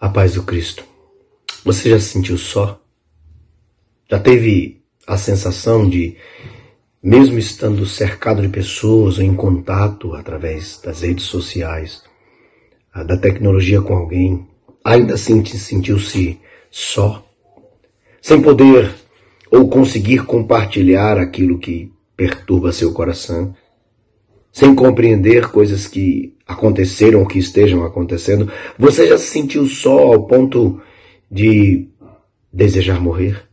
A paz do Cristo. Você já se sentiu só? Já teve a sensação de, mesmo estando cercado de pessoas ou em contato através das redes sociais, da tecnologia com alguém, ainda assim sentiu-se só? Sem poder ou conseguir compartilhar aquilo que perturba seu coração? Sem compreender coisas que aconteceram ou que estejam acontecendo? Você já se sentiu só ao ponto de desejar morrer?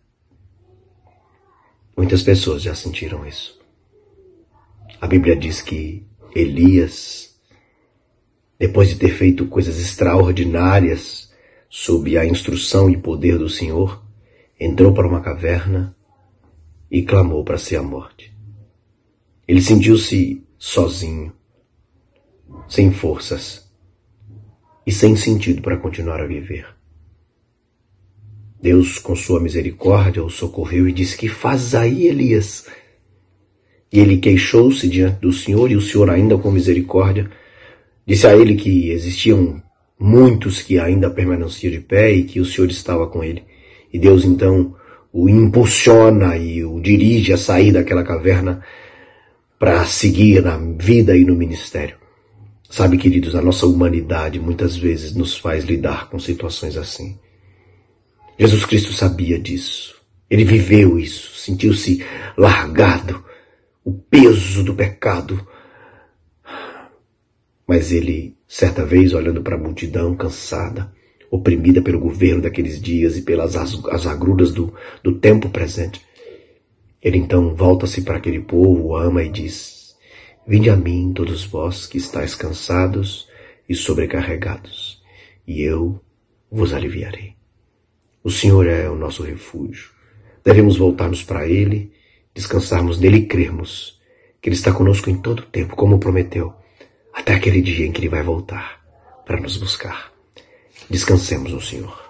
Muitas pessoas já sentiram isso. A Bíblia diz que Elias, depois de ter feito coisas extraordinárias sob a instrução e poder do Senhor, entrou para uma caverna e clamou para si a morte. Ele sentiu-se sozinho, sem forças e sem sentido para continuar a viver. Deus, com sua misericórdia, o socorreu e disse: Que fazes aí, Elias? E ele queixou-se diante do Senhor, e o Senhor, ainda com misericórdia, disse a ele que existiam muitos que ainda permaneciam de pé e que o Senhor estava com ele. E Deus então o impulsiona e o dirige a sair daquela caverna para seguir na vida e no ministério. Sabe, queridos, a nossa humanidade muitas vezes nos faz lidar com situações assim. Jesus Cristo sabia disso. Ele viveu isso, sentiu-se largado, o peso do pecado. Mas ele, certa vez, olhando para a multidão cansada, oprimida pelo governo daqueles dias e pelas as agruras do, do tempo presente, ele então volta-se para aquele povo, ama e diz: Vinde a mim, todos vós que estáis cansados e sobrecarregados, e eu vos aliviarei. O Senhor é o nosso refúgio. Devemos voltarmos para Ele, descansarmos nele e crermos que Ele está conosco em todo o tempo, como prometeu, até aquele dia em que Ele vai voltar para nos buscar. Descansemos no Senhor.